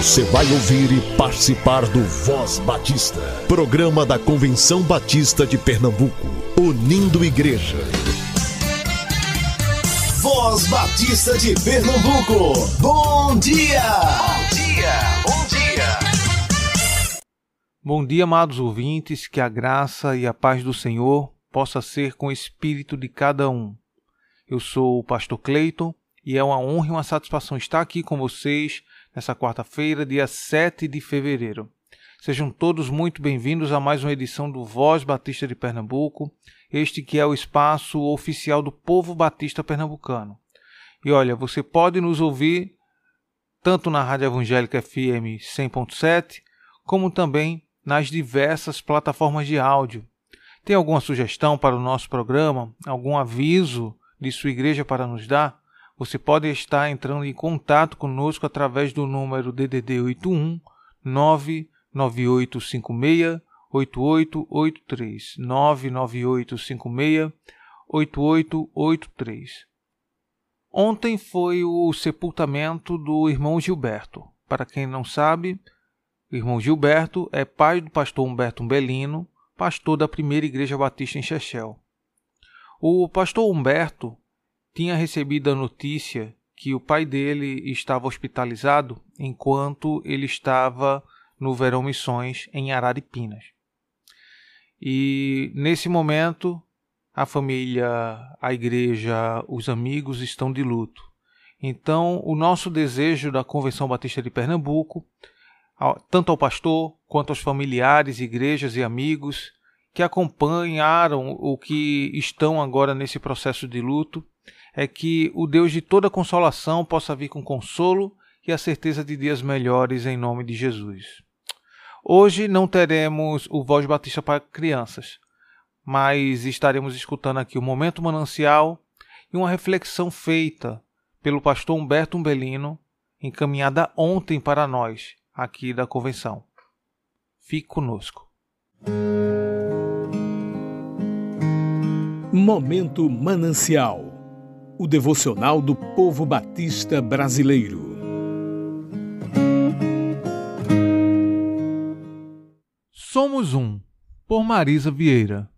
Você vai ouvir e participar do Voz Batista, programa da Convenção Batista de Pernambuco, unindo igreja. Voz Batista de Pernambuco, bom dia! Bom dia, bom dia! Bom dia, amados ouvintes, que a graça e a paz do Senhor possa ser com o espírito de cada um. Eu sou o pastor Cleiton e é uma honra e uma satisfação estar aqui com vocês nessa quarta-feira, dia 7 de fevereiro. Sejam todos muito bem-vindos a mais uma edição do Voz Batista de Pernambuco, este que é o espaço oficial do povo batista pernambucano. E olha, você pode nos ouvir tanto na Rádio Evangélica FM 100.7, como também nas diversas plataformas de áudio. Tem alguma sugestão para o nosso programa? Algum aviso de sua igreja para nos dar? Você pode estar entrando em contato conosco através do número DDD 81 99856 8883 99856 8883. Ontem foi o sepultamento do irmão Gilberto. Para quem não sabe, o irmão Gilberto é pai do pastor Humberto Umbelino, pastor da primeira igreja batista em Chechel. O pastor Humberto tinha recebido a notícia que o pai dele estava hospitalizado enquanto ele estava no Verão Missões em Araripinas. E nesse momento, a família, a igreja, os amigos estão de luto. Então, o nosso desejo da Convenção Batista de Pernambuco, tanto ao pastor quanto aos familiares, igrejas e amigos que acompanharam o que estão agora nesse processo de luto, é que o Deus de toda consolação possa vir com consolo e a certeza de dias melhores em nome de Jesus. Hoje não teremos o Voz Batista para crianças, mas estaremos escutando aqui o Momento Manancial e uma reflexão feita pelo pastor Humberto Umbelino, encaminhada ontem para nós, aqui da convenção. Fique conosco. Momento Manancial o devocional do povo batista brasileiro. Somos um, por Marisa Vieira.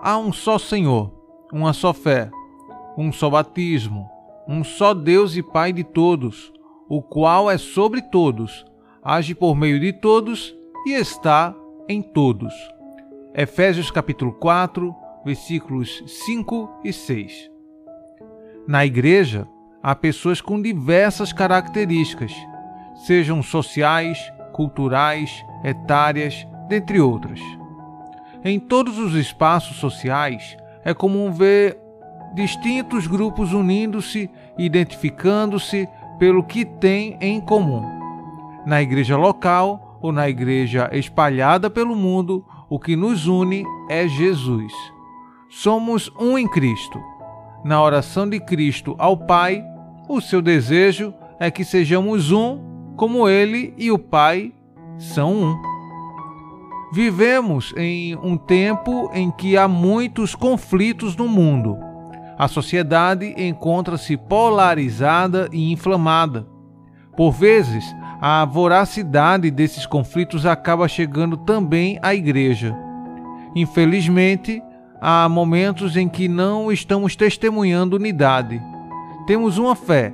Há um só Senhor, uma só fé, um só batismo, um só Deus e Pai de todos, o qual é sobre todos, age por meio de todos e está em todos. Efésios capítulo 4, versículos 5 e 6. Na igreja, há pessoas com diversas características, sejam sociais, culturais, etárias, dentre outras. Em todos os espaços sociais, é comum ver distintos grupos unindo-se identificando-se pelo que têm em comum. Na igreja local ou na igreja espalhada pelo mundo, o que nos une é Jesus. Somos um em Cristo na oração de Cristo ao Pai, o seu desejo é que sejamos um, como Ele e o Pai são um. Vivemos em um tempo em que há muitos conflitos no mundo. A sociedade encontra-se polarizada e inflamada. Por vezes, a voracidade desses conflitos acaba chegando também à igreja. Infelizmente, há momentos em que não estamos testemunhando unidade. Temos uma fé,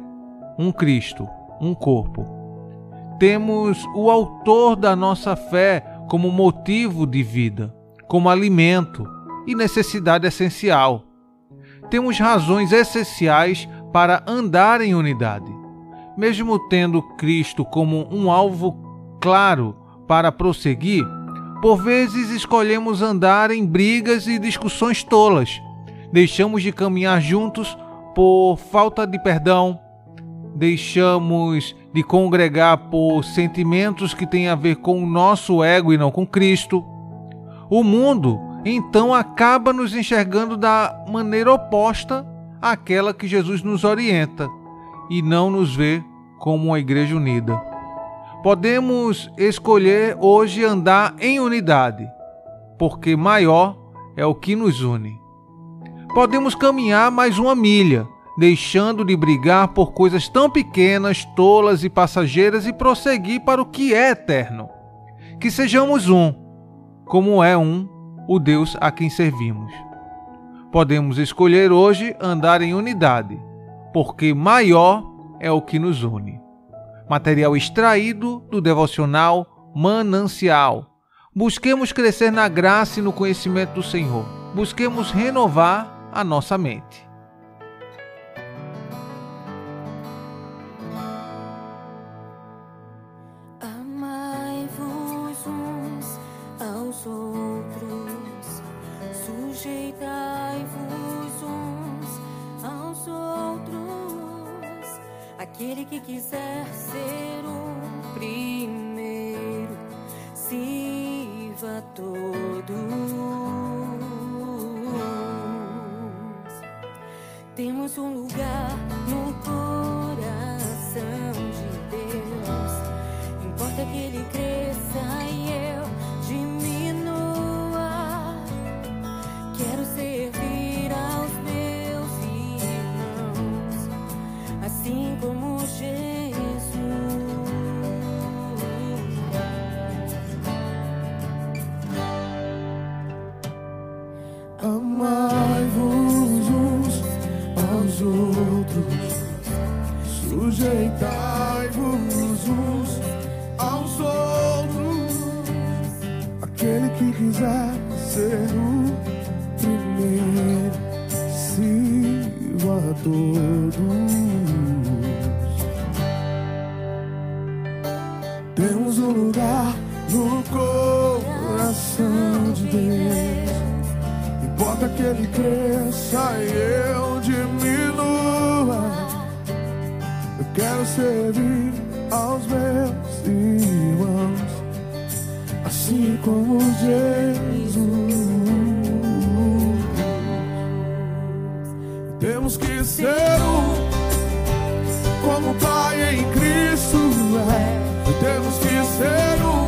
um Cristo, um corpo. Temos o autor da nossa fé como motivo de vida, como alimento e necessidade essencial. Temos razões essenciais para andar em unidade. Mesmo tendo Cristo como um alvo claro para prosseguir, por vezes escolhemos andar em brigas e discussões tolas. Deixamos de caminhar juntos por falta de perdão. Deixamos de congregar por sentimentos que têm a ver com o nosso ego e não com Cristo. O mundo, então, acaba nos enxergando da maneira oposta àquela que Jesus nos orienta e não nos vê como uma igreja unida. Podemos escolher hoje andar em unidade, porque maior é o que nos une. Podemos caminhar mais uma milha, deixando de brigar por coisas tão pequenas, tolas e passageiras e prosseguir para o que é eterno. Que sejamos um, como é um o Deus a quem servimos. Podemos escolher hoje andar em unidade, porque maior é o que nos une. Material extraído do devocional Manancial. Busquemos crescer na graça e no conhecimento do Senhor. Busquemos renovar a nossa mente. Aquele que quiser ser o primeiro, sirva todos. Temos um lugar no coração de Deus. Importa que Ele cresça e todos. Temos um lugar no coração de Deus. Importa que ele cresça e eu diminua. Eu quero servir aos meus irmãos, assim como Jesus. Temos que ser um, como Pai em Cristo é. Temos que ser um,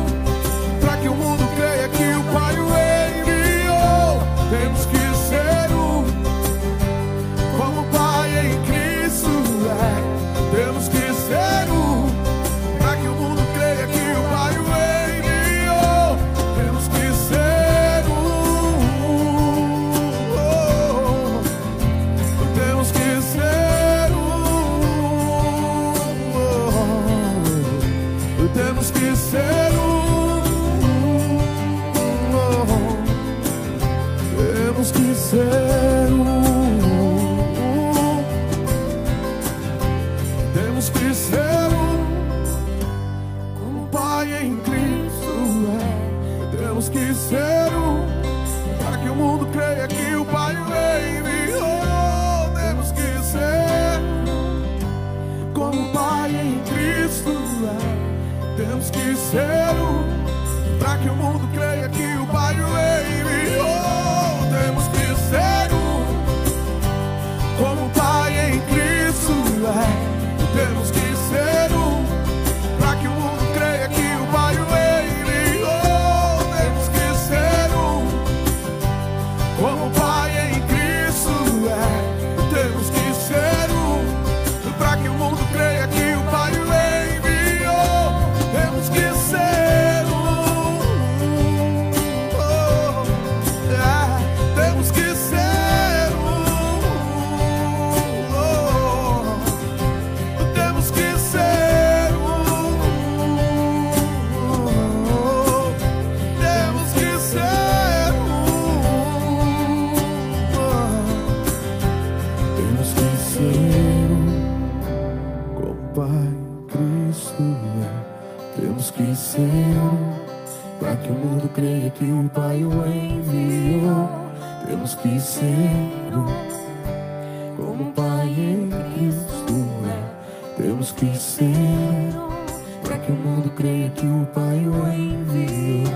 mundo creia que o Pai o enviou.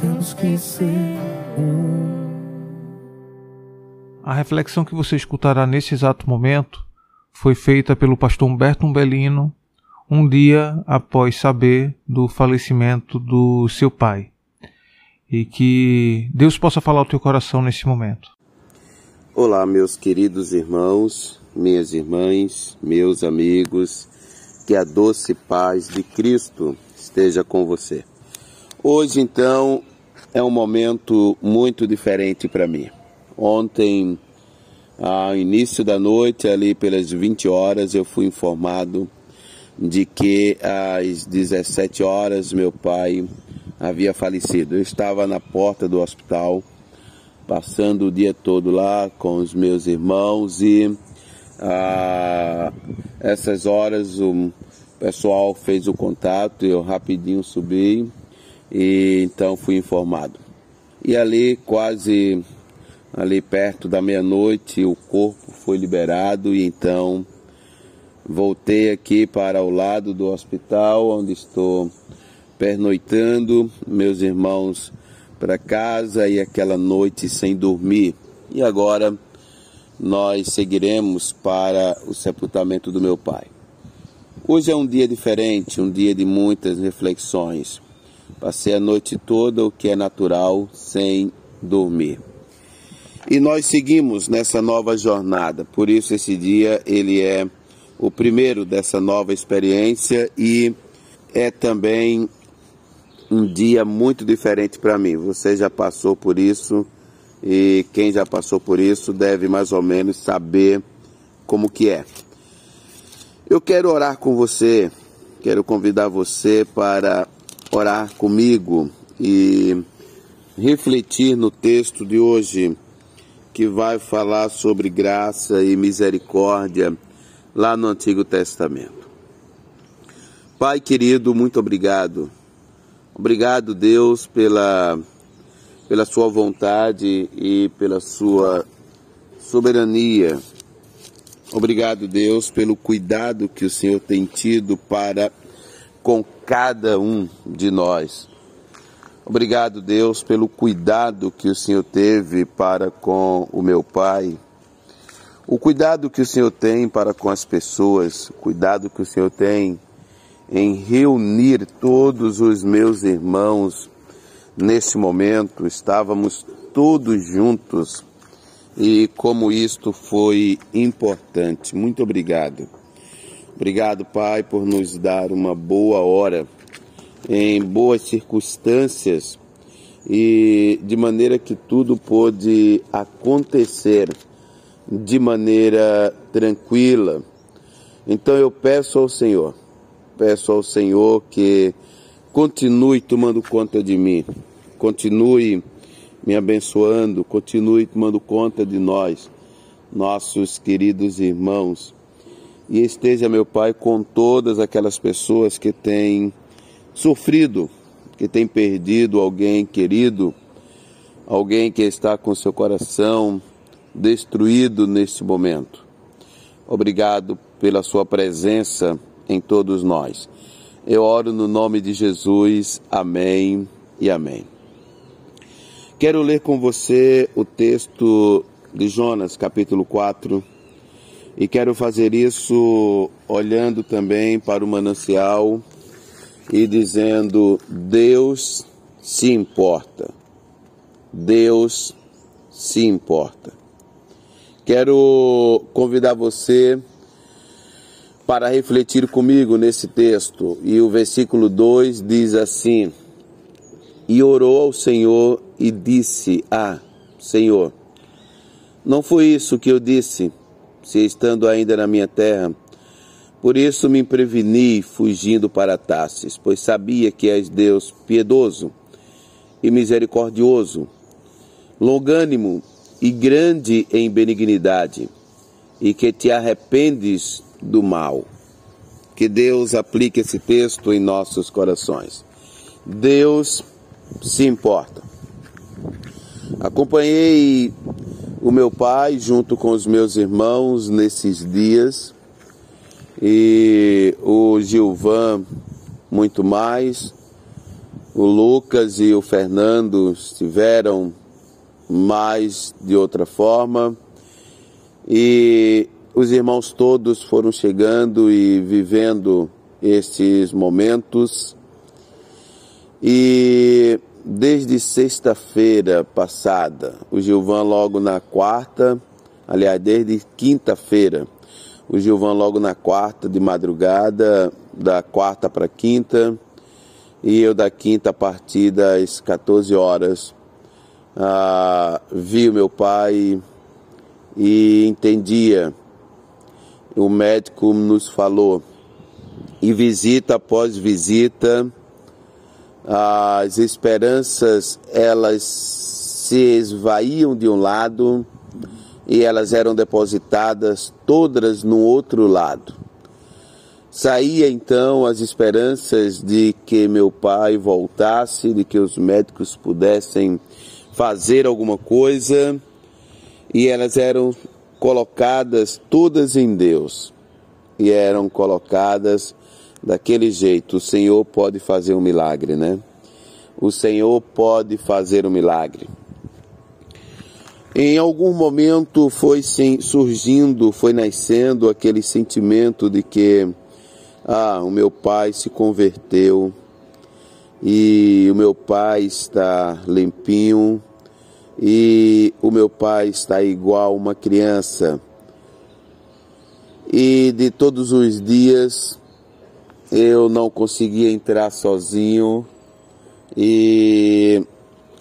Temos que ser um. A reflexão que você escutará nesse exato momento foi feita pelo pastor Humberto Umbelino um dia após saber do falecimento do seu pai. E que Deus possa falar ao teu coração nesse momento. Olá, meus queridos irmãos, minhas irmãs, meus amigos, que a doce paz de Cristo esteja com você. Hoje, então, é um momento muito diferente para mim. Ontem, ao início da noite, ali pelas 20 horas, eu fui informado de que às 17 horas meu pai havia falecido. Eu estava na porta do hospital, passando o dia todo lá com os meus irmãos e a essas horas o pessoal fez o contato, eu rapidinho subi e então fui informado. E ali quase ali perto da meia-noite o corpo foi liberado e então voltei aqui para o lado do hospital onde estou pernoitando, meus irmãos para casa e aquela noite sem dormir. E agora nós seguiremos para o sepultamento do meu pai. Hoje é um dia diferente, um dia de muitas reflexões. Passei a noite toda, o que é natural, sem dormir. E nós seguimos nessa nova jornada. Por isso esse dia ele é o primeiro dessa nova experiência e é também um dia muito diferente para mim. Você já passou por isso e quem já passou por isso deve mais ou menos saber como que é. Eu quero orar com você, quero convidar você para orar comigo e refletir no texto de hoje que vai falar sobre graça e misericórdia lá no Antigo Testamento. Pai querido, muito obrigado Obrigado, Deus, pela, pela sua vontade e pela sua soberania. Obrigado, Deus, pelo cuidado que o Senhor tem tido para com cada um de nós. Obrigado, Deus, pelo cuidado que o Senhor teve para com o meu pai. O cuidado que o Senhor tem para com as pessoas, o cuidado que o Senhor tem em reunir todos os meus irmãos nesse momento. Estávamos todos juntos e como isto foi importante. Muito obrigado. Obrigado, Pai, por nos dar uma boa hora em boas circunstâncias e de maneira que tudo pôde acontecer de maneira tranquila. Então eu peço ao Senhor peço ao Senhor que continue tomando conta de mim, continue me abençoando, continue tomando conta de nós, nossos queridos irmãos. E esteja, meu Pai, com todas aquelas pessoas que têm sofrido, que têm perdido alguém querido, alguém que está com seu coração destruído neste momento. Obrigado pela sua presença em todos nós. Eu oro no nome de Jesus. Amém e amém. Quero ler com você o texto de Jonas, capítulo 4, e quero fazer isso olhando também para o manancial e dizendo: Deus se importa. Deus se importa. Quero convidar você para refletir comigo nesse texto. E o versículo 2 diz assim: E orou ao Senhor e disse: Ah, Senhor, não foi isso que eu disse, se estando ainda na minha terra. Por isso me preveni fugindo para Tassis, pois sabia que és Deus piedoso e misericordioso, longânimo e grande em benignidade, e que te arrependes do mal. Que Deus aplique esse texto em nossos corações. Deus se importa. Acompanhei o meu pai junto com os meus irmãos nesses dias e o Gilvan muito mais. O Lucas e o Fernando estiveram mais de outra forma. E os irmãos todos foram chegando e vivendo esses momentos. E desde sexta-feira passada, o Gilvan logo na quarta, aliás, desde quinta-feira, o Gilvan logo na quarta de madrugada, da quarta para quinta, e eu da quinta a partir das 14 horas. Ah, vi o meu pai e entendia. O médico nos falou, e visita após visita, as esperanças elas se esvaíam de um lado e elas eram depositadas todas no outro lado. Saía então as esperanças de que meu pai voltasse, de que os médicos pudessem fazer alguma coisa, e elas eram colocadas todas em Deus, e eram colocadas daquele jeito. O Senhor pode fazer um milagre, né? O Senhor pode fazer um milagre. Em algum momento foi surgindo, foi nascendo aquele sentimento de que ah, o meu pai se converteu e o meu pai está limpinho e o meu pai está igual uma criança. E de todos os dias eu não conseguia entrar sozinho e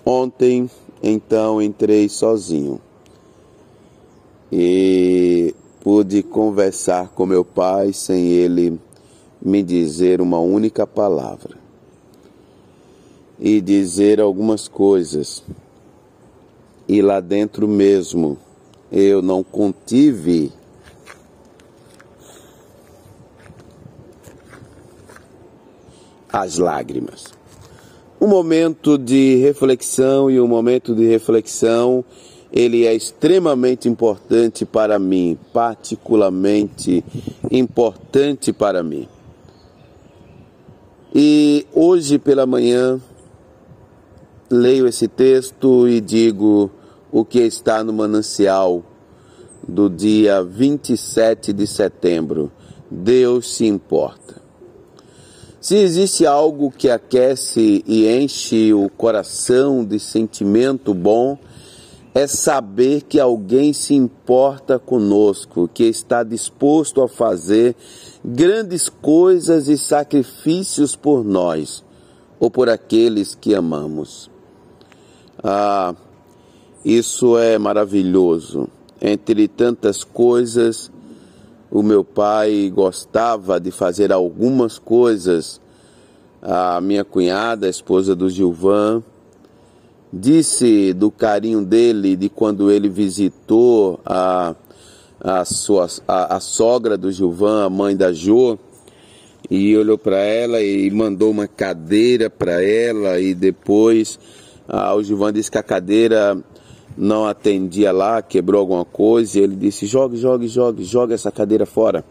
ontem então entrei sozinho e pude conversar com meu pai sem ele me dizer uma única palavra e dizer algumas coisas. E lá dentro mesmo eu não contive as lágrimas um momento de reflexão e um momento de reflexão ele é extremamente importante para mim, particularmente importante para mim. E hoje pela manhã leio esse texto e digo o que está no manancial do dia 27 de setembro. Deus se importa. Se existe algo que aquece e enche o coração de sentimento bom, é saber que alguém se importa conosco, que está disposto a fazer grandes coisas e sacrifícios por nós ou por aqueles que amamos. Ah, isso é maravilhoso. Entre tantas coisas, o meu pai gostava de fazer algumas coisas. A minha cunhada, a esposa do Gilvan, disse do carinho dele de quando ele visitou a, a, sua, a, a sogra do Gilvan, a mãe da Jo, e olhou para ela e mandou uma cadeira para ela e depois ah, o Gilvan disse que a cadeira não atendia lá, quebrou alguma coisa, e ele disse: jogue, jogue, jogue, jogue essa cadeira fora.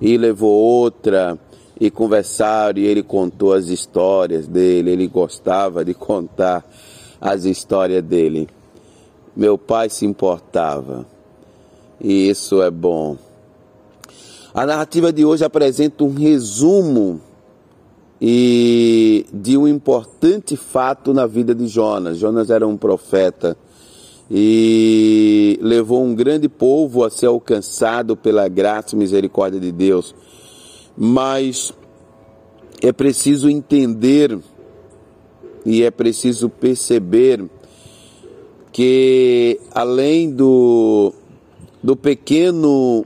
E levou outra, e conversaram, e ele contou as histórias dele, ele gostava de contar as histórias dele. Meu pai se importava, e isso é bom. A narrativa de hoje apresenta um resumo e de um importante fato na vida de Jonas. Jonas era um profeta e levou um grande povo a ser alcançado pela graça e misericórdia de Deus. Mas é preciso entender e é preciso perceber que além do, do pequeno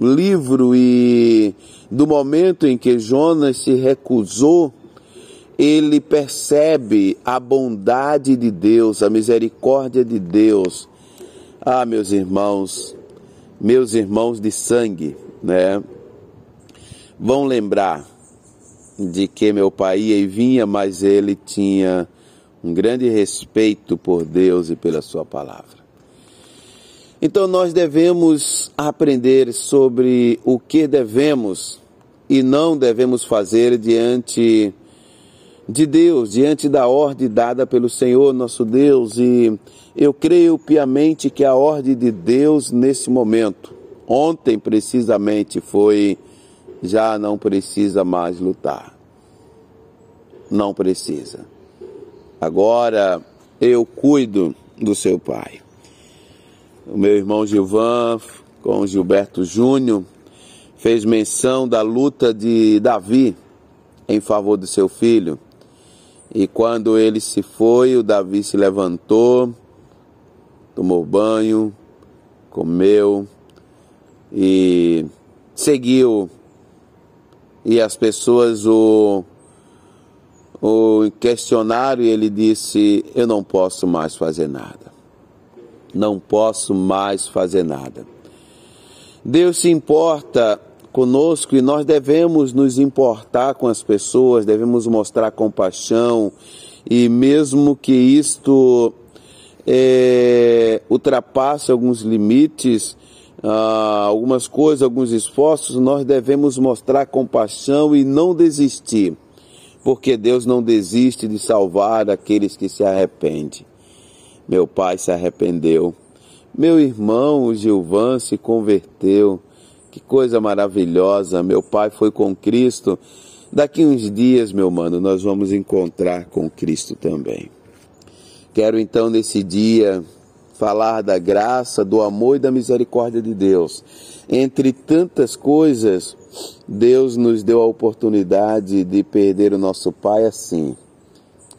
livro e do momento em que Jonas se recusou ele percebe a bondade de Deus, a misericórdia de Deus. Ah, meus irmãos, meus irmãos de sangue, né? Vão lembrar de que meu pai ia e vinha, mas ele tinha um grande respeito por Deus e pela sua palavra. Então nós devemos aprender sobre o que devemos e não devemos fazer diante de Deus, diante da ordem dada pelo Senhor nosso Deus, e eu creio piamente que a ordem de Deus nesse momento, ontem precisamente, foi: já não precisa mais lutar. Não precisa. Agora eu cuido do seu pai. O meu irmão Gilvan, com Gilberto Júnior, fez menção da luta de Davi em favor do seu filho. E quando ele se foi, o Davi se levantou, tomou banho, comeu e seguiu. E as pessoas o, o questionaram e ele disse: Eu não posso mais fazer nada. Não posso mais fazer nada. Deus se importa conosco e nós devemos nos importar com as pessoas, devemos mostrar compaixão e mesmo que isto é, ultrapasse alguns limites, ah, algumas coisas, alguns esforços, nós devemos mostrar compaixão e não desistir, porque Deus não desiste de salvar aqueles que se arrependem. Meu pai se arrependeu, meu irmão, Gilvan, se converteu. Que coisa maravilhosa, meu pai foi com Cristo. Daqui uns dias, meu mano, nós vamos encontrar com Cristo também. Quero então nesse dia falar da graça, do amor e da misericórdia de Deus. Entre tantas coisas, Deus nos deu a oportunidade de perder o nosso pai assim,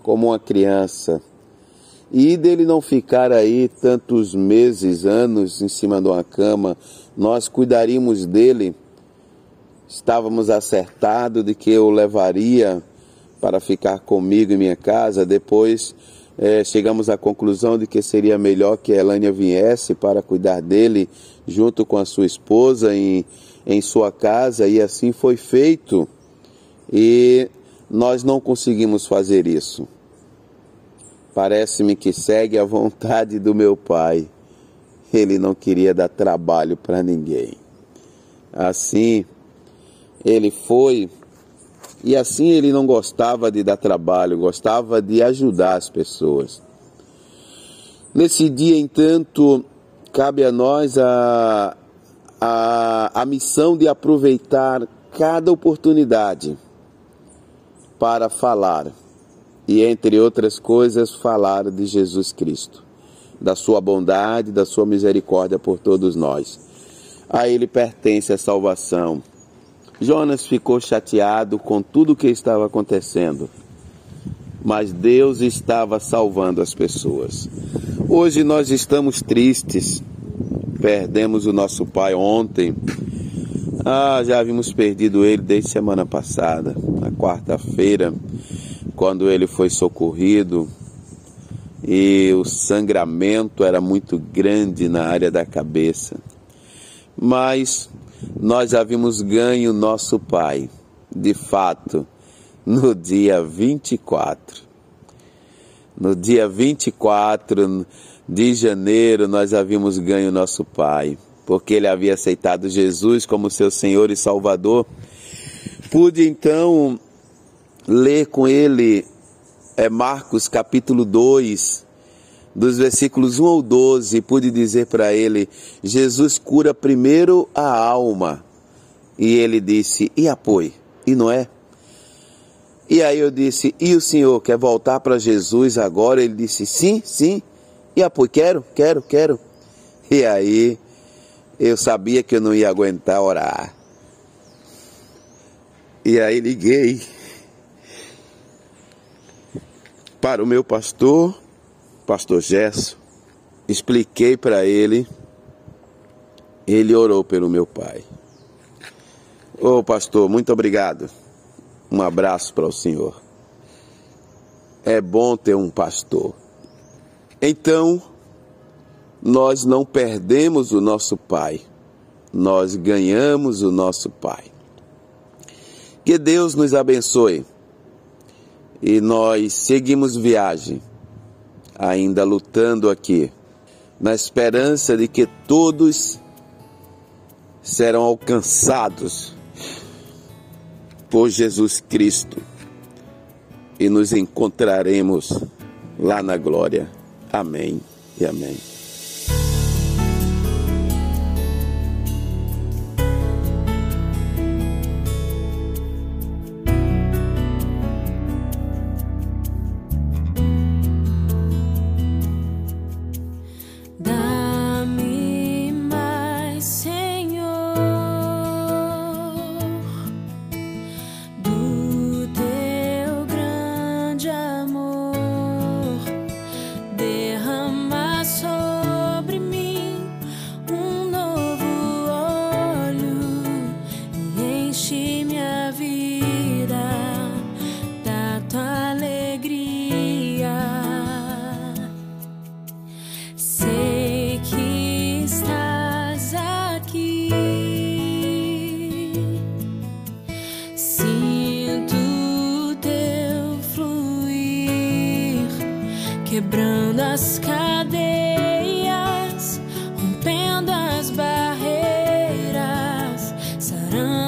como uma criança. E dele não ficar aí tantos meses, anos em cima de uma cama, nós cuidaríamos dele. Estávamos acertados de que eu levaria para ficar comigo em minha casa. Depois é, chegamos à conclusão de que seria melhor que Elânia viesse para cuidar dele junto com a sua esposa em, em sua casa, e assim foi feito. E nós não conseguimos fazer isso. Parece-me que segue a vontade do meu pai ele não queria dar trabalho para ninguém. Assim, ele foi, e assim ele não gostava de dar trabalho, gostava de ajudar as pessoas. Nesse dia, entanto, cabe a nós a, a, a missão de aproveitar cada oportunidade para falar, e entre outras coisas, falar de Jesus Cristo da sua bondade, da sua misericórdia por todos nós. A ele pertence a salvação. Jonas ficou chateado com tudo o que estava acontecendo, mas Deus estava salvando as pessoas. Hoje nós estamos tristes, perdemos o nosso pai ontem. Ah, já havíamos perdido ele desde semana passada, na quarta-feira, quando ele foi socorrido e o sangramento era muito grande na área da cabeça. Mas nós havíamos ganho nosso pai, de fato, no dia 24. No dia 24 de janeiro, nós havíamos ganho nosso pai, porque ele havia aceitado Jesus como seu Senhor e Salvador. Pude então ler com ele é Marcos capítulo 2, dos versículos 1 ao 12, pude dizer para ele: Jesus cura primeiro a alma. E ele disse: E apoio? E não é? E aí eu disse: E o senhor quer voltar para Jesus agora? Ele disse: Sim, sim. E apoio? Quero, quero, quero. E aí eu sabia que eu não ia aguentar orar. E aí liguei para o meu pastor, pastor Gesso, expliquei para ele, ele orou pelo meu pai. Ô oh, pastor, muito obrigado. Um abraço para o senhor. É bom ter um pastor. Então, nós não perdemos o nosso pai, nós ganhamos o nosso pai. Que Deus nos abençoe e nós seguimos viagem, ainda lutando aqui, na esperança de que todos serão alcançados por Jesus Cristo e nos encontraremos lá na glória. Amém e amém.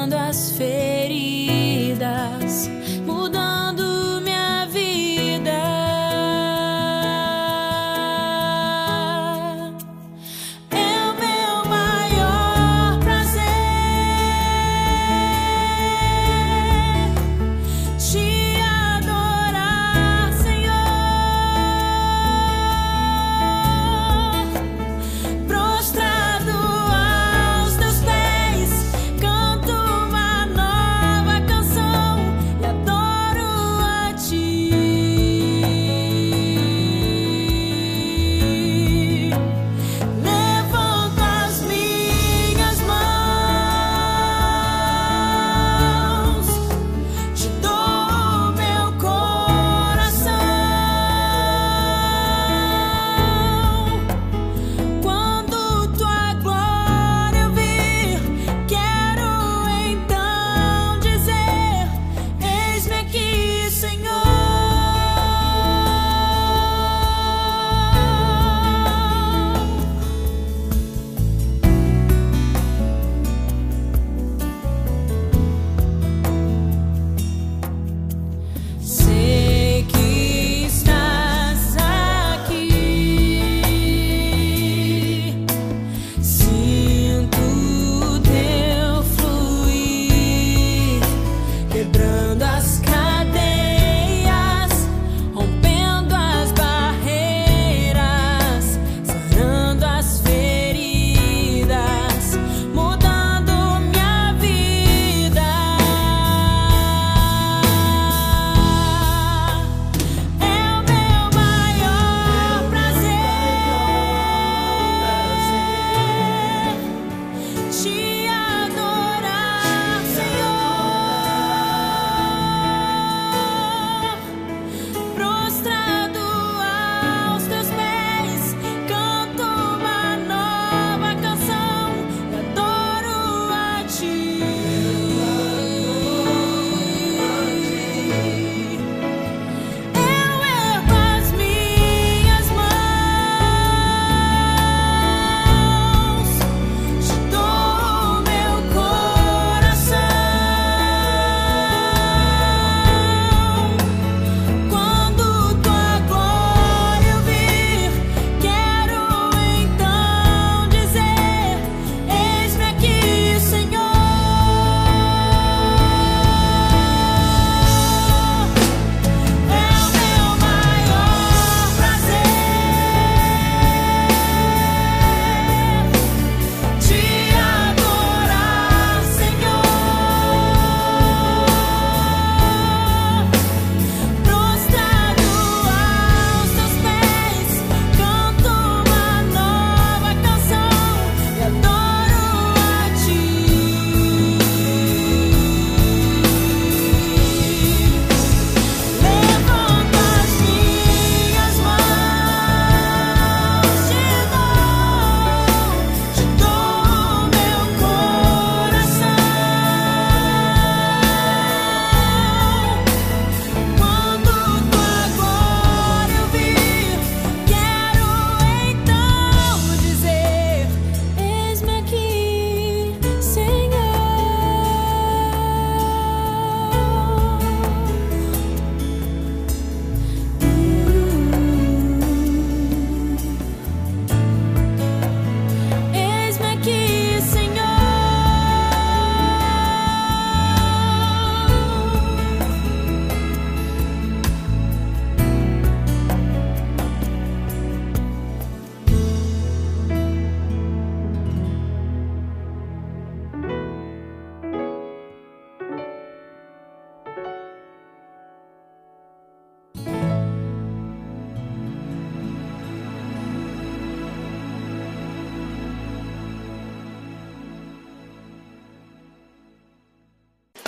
quando as feiras.